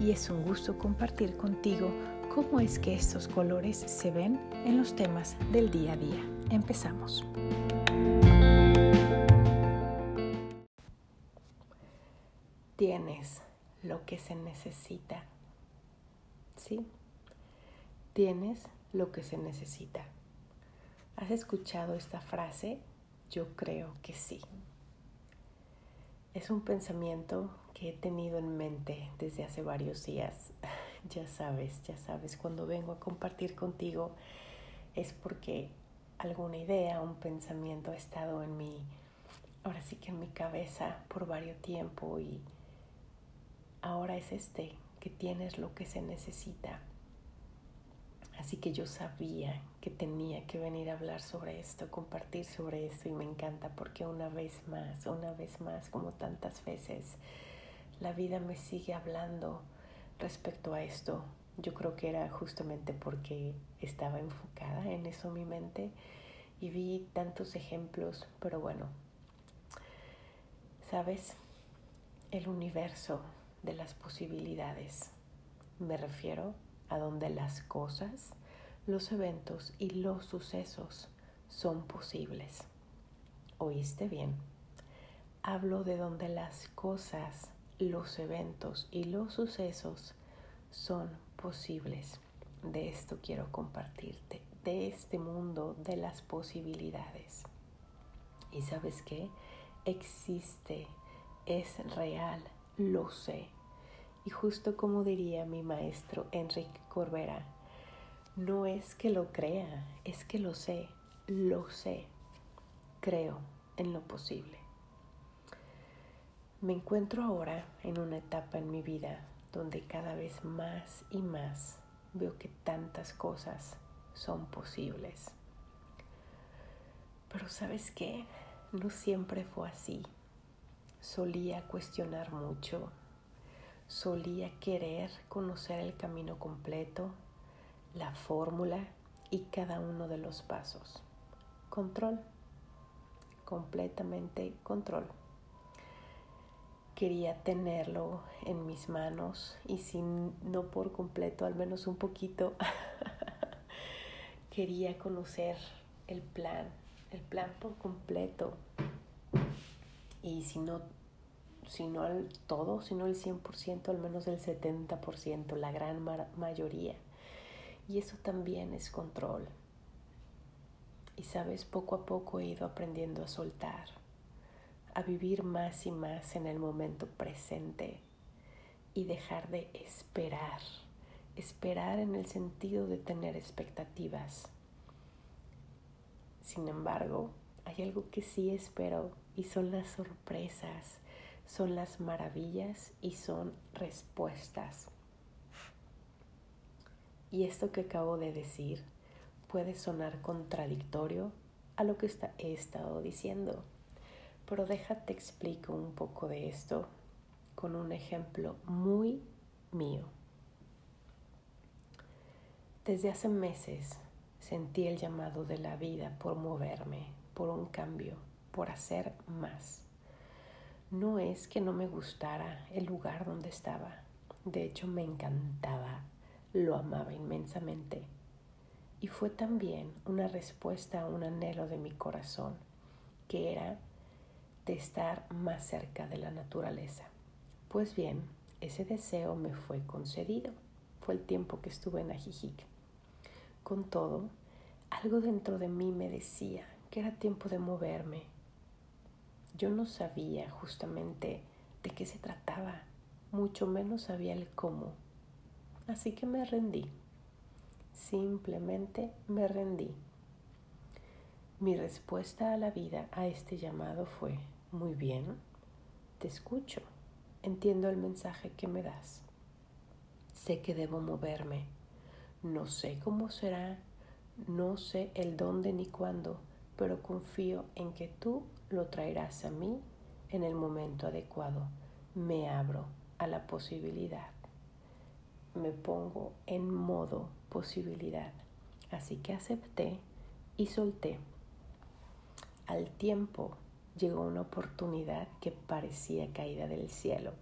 y es un gusto compartir contigo cómo es que estos colores se ven en los temas del día a día. Empezamos. Tienes lo que se necesita. ¿Sí? Tienes lo que se necesita. ¿Has escuchado esta frase? Yo creo que sí. Es un pensamiento que he tenido en mente desde hace varios días. Ya sabes, ya sabes, cuando vengo a compartir contigo es porque alguna idea, un pensamiento ha estado en mi, ahora sí que en mi cabeza por varios tiempo y ahora es este, que tienes lo que se necesita. Así que yo sabía que tenía que venir a hablar sobre esto, compartir sobre esto y me encanta porque una vez más, una vez más, como tantas veces, la vida me sigue hablando respecto a esto. Yo creo que era justamente porque estaba enfocada en eso mi mente y vi tantos ejemplos, pero bueno, ¿sabes? El universo de las posibilidades. Me refiero a donde las cosas, los eventos y los sucesos son posibles. ¿Oíste bien? Hablo de donde las cosas, los eventos y los sucesos son posibles. De esto quiero compartirte, de este mundo de las posibilidades. ¿Y sabes qué? Existe, es real, lo sé. Y justo como diría mi maestro Enrique Corbera, no es que lo crea, es que lo sé, lo sé. Creo en lo posible. Me encuentro ahora en una etapa en mi vida donde cada vez más y más veo que tantas cosas son posibles. Pero sabes qué, no siempre fue así. Solía cuestionar mucho, solía querer conocer el camino completo, la fórmula y cada uno de los pasos. Control, completamente control. Quería tenerlo en mis manos y si no por completo, al menos un poquito, quería conocer el plan, el plan por completo. Y si no si no el todo, sino el 100%, al menos el 70%, la gran mayoría. Y eso también es control. Y sabes, poco a poco he ido aprendiendo a soltar, a vivir más y más en el momento presente y dejar de esperar. Esperar en el sentido de tener expectativas. Sin embargo, hay algo que sí espero y son las sorpresas son las maravillas y son respuestas. Y esto que acabo de decir puede sonar contradictorio a lo que he estado diciendo, pero déjate explico un poco de esto con un ejemplo muy mío. Desde hace meses sentí el llamado de la vida por moverme, por un cambio, por hacer más. No es que no me gustara el lugar donde estaba, de hecho me encantaba, lo amaba inmensamente. Y fue también una respuesta a un anhelo de mi corazón, que era de estar más cerca de la naturaleza. Pues bien, ese deseo me fue concedido. Fue el tiempo que estuve en Ajijic. Con todo, algo dentro de mí me decía que era tiempo de moverme, yo no sabía justamente de qué se trataba, mucho menos sabía el cómo. Así que me rendí. Simplemente me rendí. Mi respuesta a la vida, a este llamado fue, muy bien, te escucho, entiendo el mensaje que me das. Sé que debo moverme, No sé cómo será, no sé el dónde ni cuándo, pero confío en que tú lo traerás a mí en el momento adecuado. Me abro a la posibilidad. Me pongo en modo posibilidad. Así que acepté y solté. Al tiempo llegó una oportunidad que parecía caída del cielo.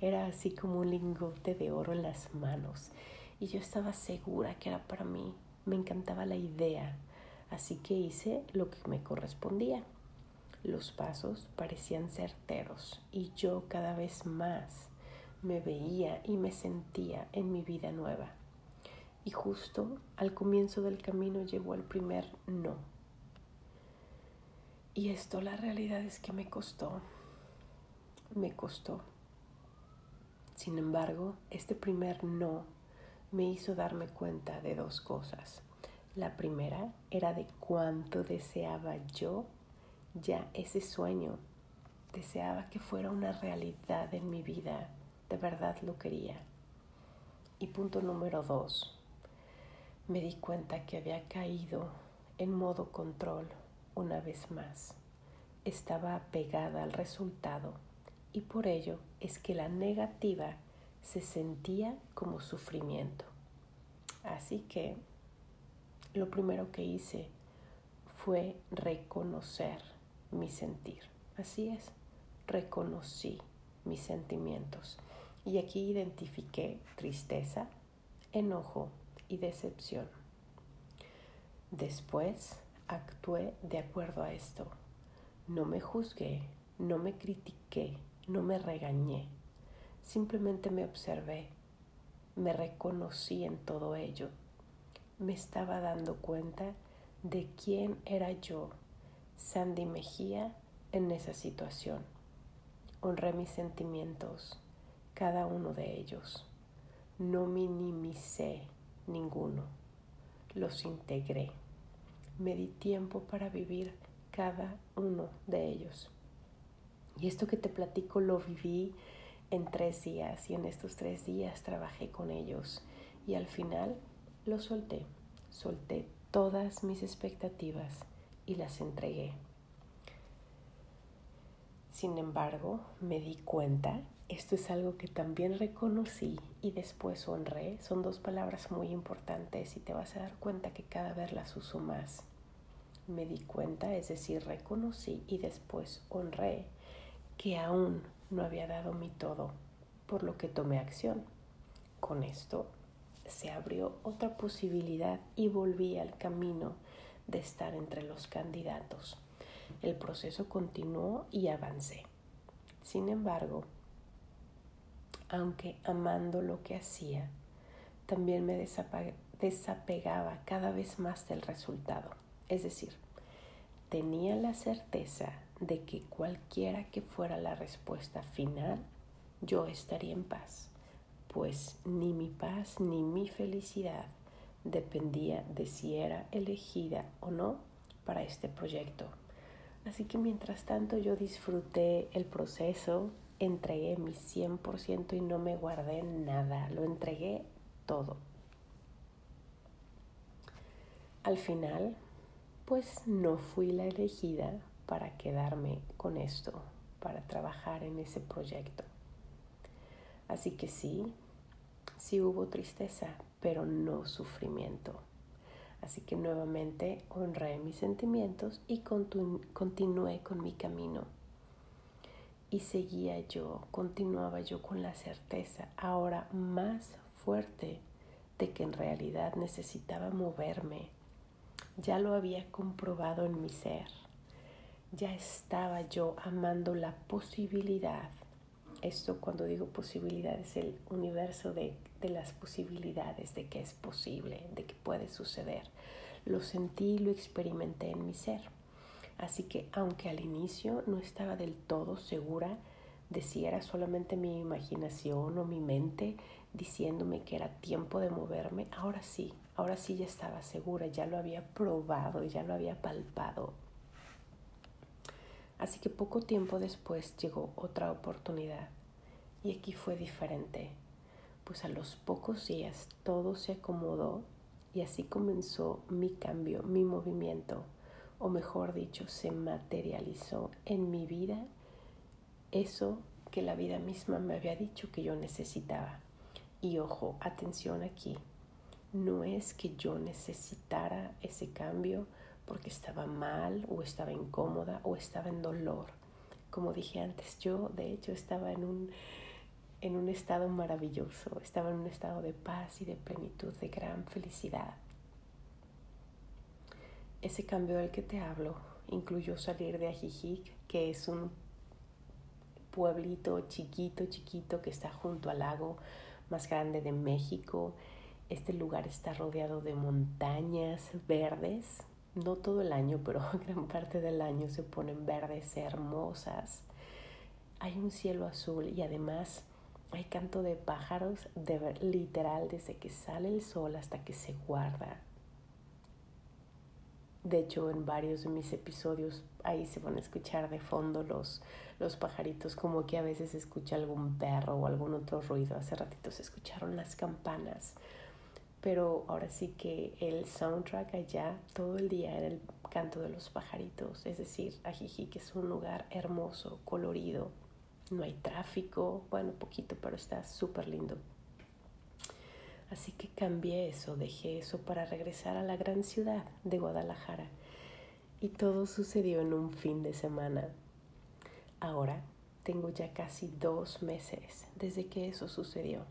Era así como un lingote de oro en las manos y yo estaba segura que era para mí. Me encantaba la idea, así que hice lo que me correspondía. Los pasos parecían certeros y yo cada vez más me veía y me sentía en mi vida nueva. Y justo al comienzo del camino llegó el primer no. Y esto la realidad es que me costó, me costó. Sin embargo, este primer no me hizo darme cuenta de dos cosas. La primera era de cuánto deseaba yo ya ese sueño. Deseaba que fuera una realidad en mi vida. De verdad lo quería. Y punto número dos. Me di cuenta que había caído en modo control una vez más. Estaba apegada al resultado y por ello es que la negativa se sentía como sufrimiento. Así que lo primero que hice fue reconocer mi sentir. Así es, reconocí mis sentimientos. Y aquí identifiqué tristeza, enojo y decepción. Después actué de acuerdo a esto. No me juzgué, no me critiqué, no me regañé Simplemente me observé, me reconocí en todo ello. Me estaba dando cuenta de quién era yo, Sandy Mejía, en esa situación. Honré mis sentimientos, cada uno de ellos. No minimicé ninguno, los integré. Me di tiempo para vivir cada uno de ellos. Y esto que te platico lo viví en tres días y en estos tres días trabajé con ellos y al final lo solté, solté todas mis expectativas y las entregué. Sin embargo, me di cuenta, esto es algo que también reconocí y después honré, son dos palabras muy importantes y te vas a dar cuenta que cada vez las uso más. Me di cuenta, es decir, reconocí y después honré que aún no había dado mi todo, por lo que tomé acción. Con esto se abrió otra posibilidad y volví al camino de estar entre los candidatos. El proceso continuó y avancé. Sin embargo, aunque amando lo que hacía, también me desapegaba cada vez más del resultado. Es decir, tenía la certeza de que cualquiera que fuera la respuesta final, yo estaría en paz, pues ni mi paz ni mi felicidad dependía de si era elegida o no para este proyecto. Así que mientras tanto yo disfruté el proceso, entregué mi 100% y no me guardé nada, lo entregué todo. Al final, pues no fui la elegida, para quedarme con esto, para trabajar en ese proyecto. Así que sí, sí hubo tristeza, pero no sufrimiento. Así que nuevamente honré mis sentimientos y continué con mi camino. Y seguía yo, continuaba yo con la certeza, ahora más fuerte, de que en realidad necesitaba moverme. Ya lo había comprobado en mi ser ya estaba yo amando la posibilidad. Esto cuando digo posibilidad es el universo de, de las posibilidades, de que es posible, de que puede suceder. Lo sentí y lo experimenté en mi ser. Así que aunque al inicio no estaba del todo segura de si era solamente mi imaginación o mi mente diciéndome que era tiempo de moverme, ahora sí, ahora sí ya estaba segura, ya lo había probado, ya lo había palpado, Así que poco tiempo después llegó otra oportunidad y aquí fue diferente, pues a los pocos días todo se acomodó Y así comenzó mi cambio, mi movimiento, o mejor dicho, se materializó en mi vida eso que la vida misma me había dicho que yo necesitaba. Y ojo, atención aquí, no es que yo necesitara ese cambio porque estaba mal o estaba incómoda o estaba en dolor. Como dije antes, yo de hecho estaba en un, en un estado maravilloso, estaba en un estado de paz y de plenitud, de gran felicidad. Ese cambio del que te hablo incluyó salir de Ajijic, que es un pueblito chiquito, chiquito que está junto al lago más grande de México. Este lugar está rodeado de montañas verdes, no todo el año, pero gran parte del año se ponen verdes, hermosas. Hay un cielo azul y además hay canto de pájaros de literal desde que sale el sol hasta que se guarda. De hecho, en varios de mis episodios ahí se van a escuchar de fondo los, los pajaritos, como que a veces se escucha algún perro o algún otro ruido. Hace ratito se escucharon las campanas pero ahora sí que el soundtrack allá todo el día era el canto de los pajaritos, es decir, Ajijic es un lugar hermoso, colorido, no hay tráfico, bueno, poquito, pero está súper lindo. Así que cambié eso, dejé eso para regresar a la gran ciudad de Guadalajara. Y todo sucedió en un fin de semana. Ahora tengo ya casi dos meses desde que eso sucedió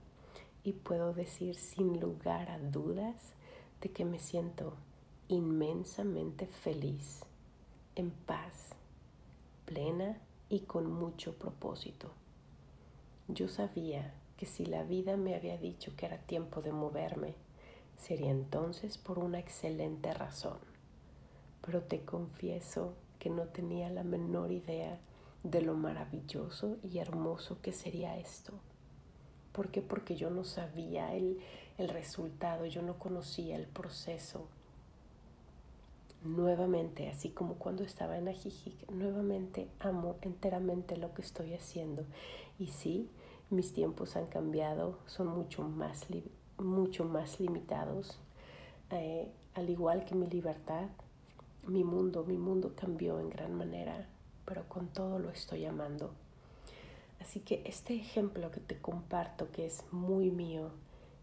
y puedo decir sin lugar a dudas de que me siento inmensamente feliz, en paz, plena y con mucho propósito. Yo sabía que si la vida me había dicho que era tiempo de moverme, sería entonces por una excelente razón. Pero te confieso que no tenía la menor idea de lo maravilloso y hermoso que sería esto. ¿Por qué? Porque yo no sabía el, el resultado, yo no conocía el proceso. Nuevamente, así como cuando estaba en Ajijic, nuevamente amo enteramente lo que estoy haciendo. Y sí, mis tiempos han cambiado, son mucho más, mucho más limitados. Eh, al igual que mi libertad, mi mundo, mi mundo cambió en gran manera, pero con todo lo estoy amando. Así que este ejemplo que te comparto, que es muy mío,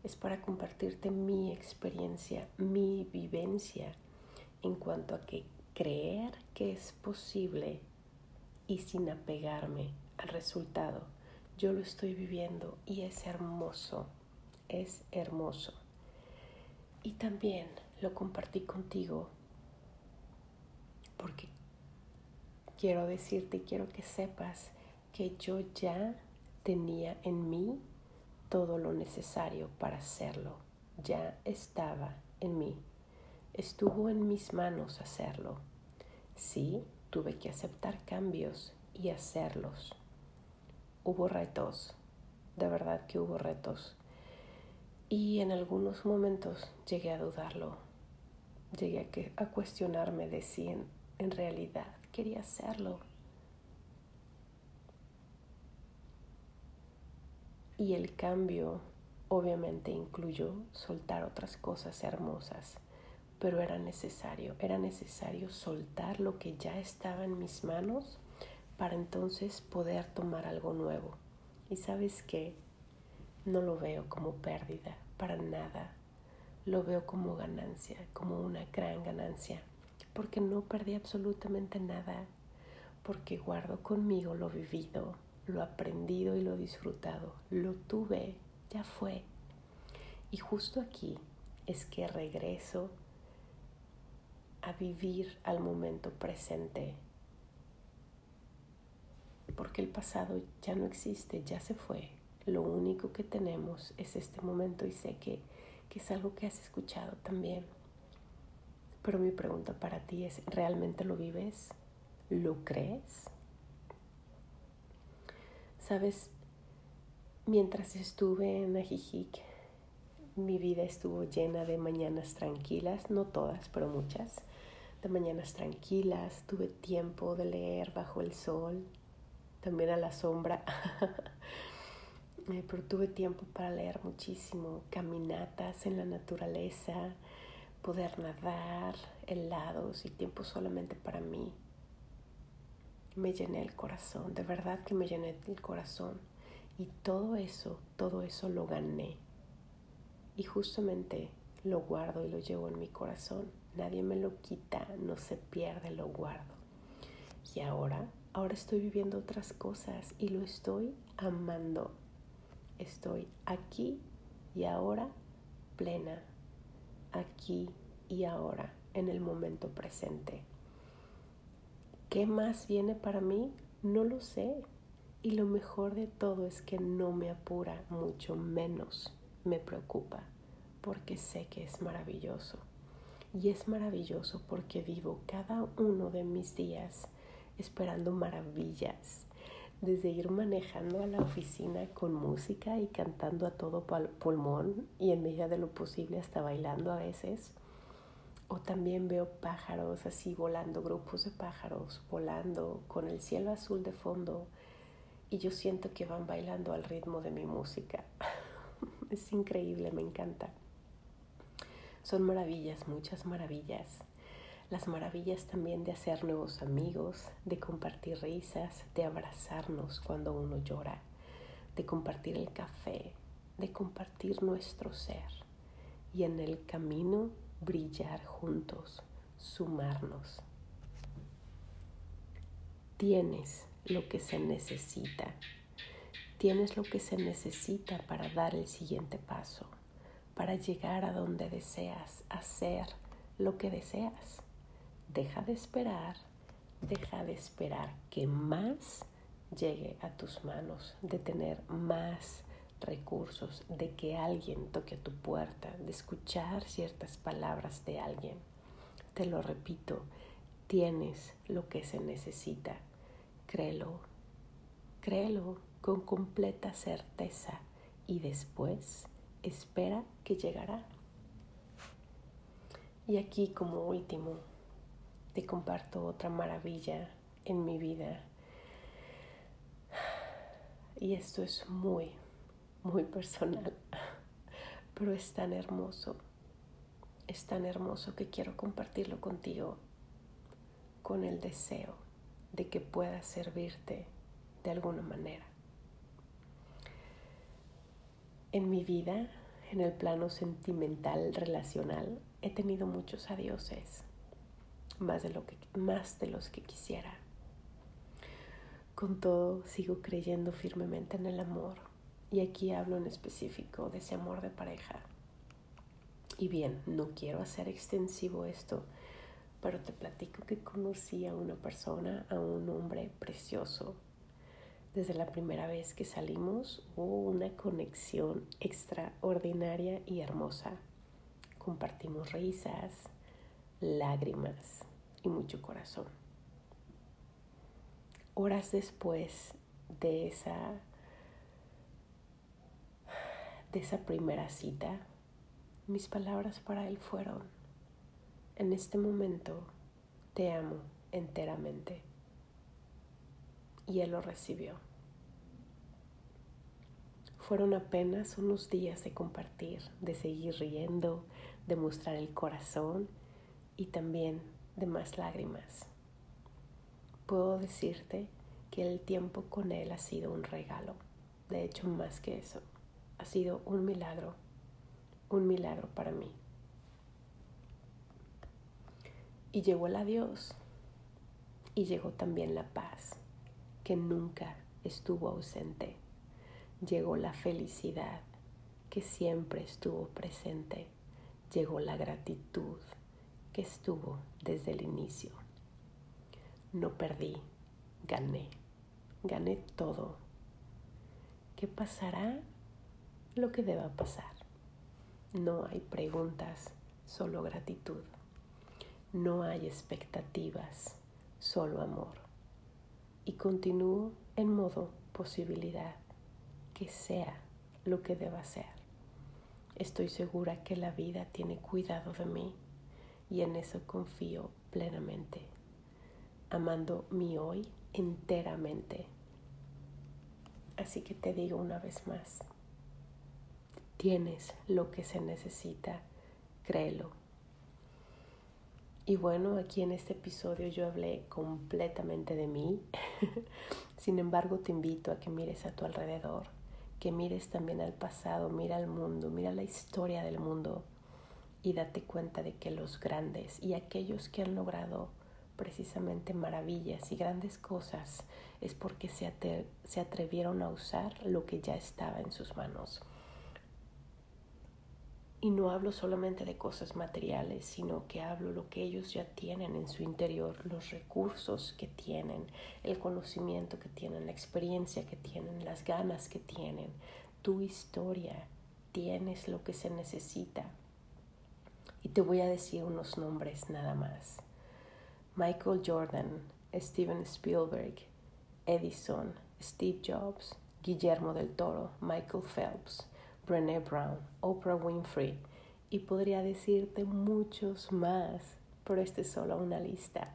es para compartirte mi experiencia, mi vivencia en cuanto a que creer que es posible y sin apegarme al resultado. Yo lo estoy viviendo y es hermoso, es hermoso. Y también lo compartí contigo porque quiero decirte, quiero que sepas que yo ya tenía en mí todo lo necesario para hacerlo. Ya estaba en mí. Estuvo en mis manos hacerlo. Sí, tuve que aceptar cambios y hacerlos. Hubo retos, de verdad que hubo retos. Y en algunos momentos llegué a dudarlo. Llegué a, cuestionarme de si en realidad quería hacerlo Y el cambio obviamente incluyó soltar otras cosas hermosas, pero era necesario, era necesario soltar lo que ya estaba en mis manos para entonces poder tomar algo nuevo. Y sabes qué, no lo veo como pérdida, para nada. Lo veo como ganancia, como una gran ganancia, porque no perdí absolutamente nada, porque guardo conmigo lo vivido, lo aprendido y lo disfrutado, lo tuve, ya fue. Y justo aquí es que regreso a vivir al momento presente, porque el pasado ya no existe, ya se fue. Lo único que tenemos es este momento y sé que, que es algo que has escuchado también. Pero mi pregunta para ti es, ¿realmente lo vives? ¿Lo crees? Sabes, mientras estuve en Ajijic, mi vida estuvo llena de mañanas tranquilas, no todas, pero muchas, de mañanas tranquilas, tuve tiempo de leer bajo el sol, también a la sombra, eh, pero tuve tiempo para leer muchísimo, caminatas en la naturaleza, poder nadar, helados y tiempo solamente para mí. Me llené el corazón, de verdad que me llené el corazón. Y todo eso, todo eso lo gané. Y justamente lo guardo y lo llevo en mi corazón. Nadie me lo quita, no se pierde, lo guardo. Y ahora, ahora estoy viviendo otras cosas y lo estoy amando. Estoy aquí y ahora plena, aquí y ahora, en el momento presente. ¿Qué más viene para mí? No lo sé. Y lo mejor de todo es que no me apura, mucho menos me preocupa, porque sé que es maravilloso. Y es maravilloso porque vivo cada uno de mis días esperando maravillas. Desde ir manejando a la oficina con música y cantando a todo pulmón y en medida de lo posible hasta bailando a veces. O también veo pájaros así volando, grupos de pájaros volando con el cielo azul de fondo y yo siento que van bailando al ritmo de mi música. es increíble, me encanta. Son maravillas, muchas maravillas. Las maravillas también de hacer nuevos amigos, de compartir risas, de abrazarnos cuando uno llora, de compartir el café, de compartir nuestro ser y en el camino brillar juntos, sumarnos. Tienes lo que se necesita. Tienes lo que se necesita para dar el siguiente paso, para llegar a donde deseas, hacer lo que deseas. Deja de esperar, deja de esperar que más llegue a tus manos, de tener más recursos, de que alguien toque a tu puerta, de escuchar ciertas palabras de alguien. Te lo repito, tienes lo que se necesita Créelo, créelo con completa certeza y después espera que llegará. Y aquí como último, comparto otra maravilla en mi vida. Y esto es muy, muy personal, pero es tan hermoso, es tan hermoso que quiero compartirlo contigo con el deseo de que pueda servirte de alguna manera. En mi vida, en el plano sentimental, relacional, he tenido muchos adioses, más de, lo que, más de los que quisiera. Con todo, sigo creyendo firmemente en el amor, y aquí hablo en específico de ese amor de pareja. Y bien, no quiero hacer extensivo esto pero te platico que conocí a una persona, a un hombre precioso. Desde la primera vez que salimos hubo una conexión extraordinaria y hermosa. Compartimos risas, lágrimas y mucho corazón. Horas después de esa de esa primera cita, mis palabras para él fueron en este momento te amo enteramente. Y él lo recibió. Fueron apenas unos días de compartir, de seguir riendo, de mostrar el corazón y también de más lágrimas. Puedo decirte que el tiempo con él ha sido un regalo. De hecho, más que eso, ha sido un milagro, un milagro para mí. Y llegó el adiós y llegó también la paz, que nunca estuvo ausente. Llegó la felicidad, que siempre estuvo presente. Llegó la gratitud, estuvo desde el inicio. No perdí, gané, gané todo. ¿Qué pasará? Lo que deba pasar. No hay preguntas, solo gratitud. No hay expectativas, solo amor. Y continúo en modo posibilidad, que sea lo que deba ser. Estoy segura que la vida tiene cuidado de mí y en eso confío plenamente, amando mi hoy enteramente. Así que te digo una vez más, tienes lo que se necesita, créelo Y bueno, aquí en este episodio yo hablé completamente de mí. Sin embargo, te invito a que mires a tu alrededor, que mires también al pasado, mira al mundo, mira la historia del mundo y date cuenta de que los grandes y aquellos que han logrado precisamente maravillas y grandes cosas es porque se, se atrevieron a usar lo que ya estaba en sus manos. Y no hablo solamente de cosas materiales, sino que hablo lo que ellos ya tienen en su interior, los recursos que tienen, el conocimiento que tienen, la experiencia que tienen, las ganas que tienen, tu historia, tienes lo que se necesita. Y te voy a decir unos nombres nada más. Michael Jordan, Steven Spielberg, Edison, Steve Jobs, Guillermo del Toro, Michael Phelps, Brené Brown, Oprah Winfrey y podría decirte muchos más, pero esta es solo una lista,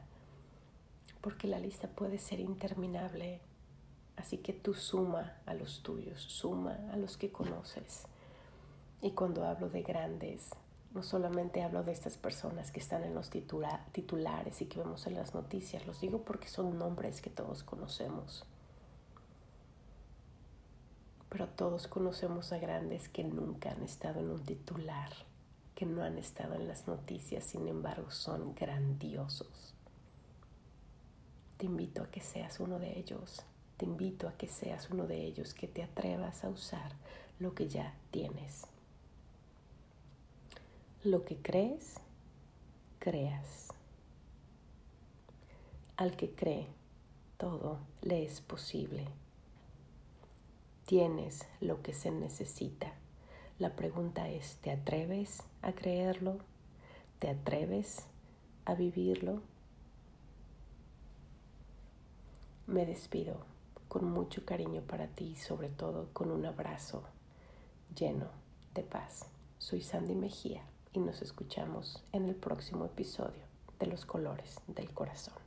porque la lista puede ser interminable. Así que tú suma a los tuyos, suma a los que conoces. Y cuando hablo de grandes, no solamente hablo de estas personas que están en los titulares y que vemos en las noticias, los digo porque son nombres que todos conocemos pero todos conocemos a grandes que nunca han estado en un titular, que no han estado en las noticias, sin embargo son grandiosos. Te invito a que seas uno de ellos, te invito a que seas uno de ellos, que te atrevas a usar lo que ya tienes. Lo que crees, creas. Al que cree, todo le es posible. Tienes lo que se necesita. La pregunta es, ¿te atreves a creerlo? ¿Te atreves a vivirlo? Me despido con mucho cariño para ti y sobre todo con un abrazo lleno de paz. Soy Sandy Mejía y nos escuchamos en el próximo episodio de Los Colores del Corazón.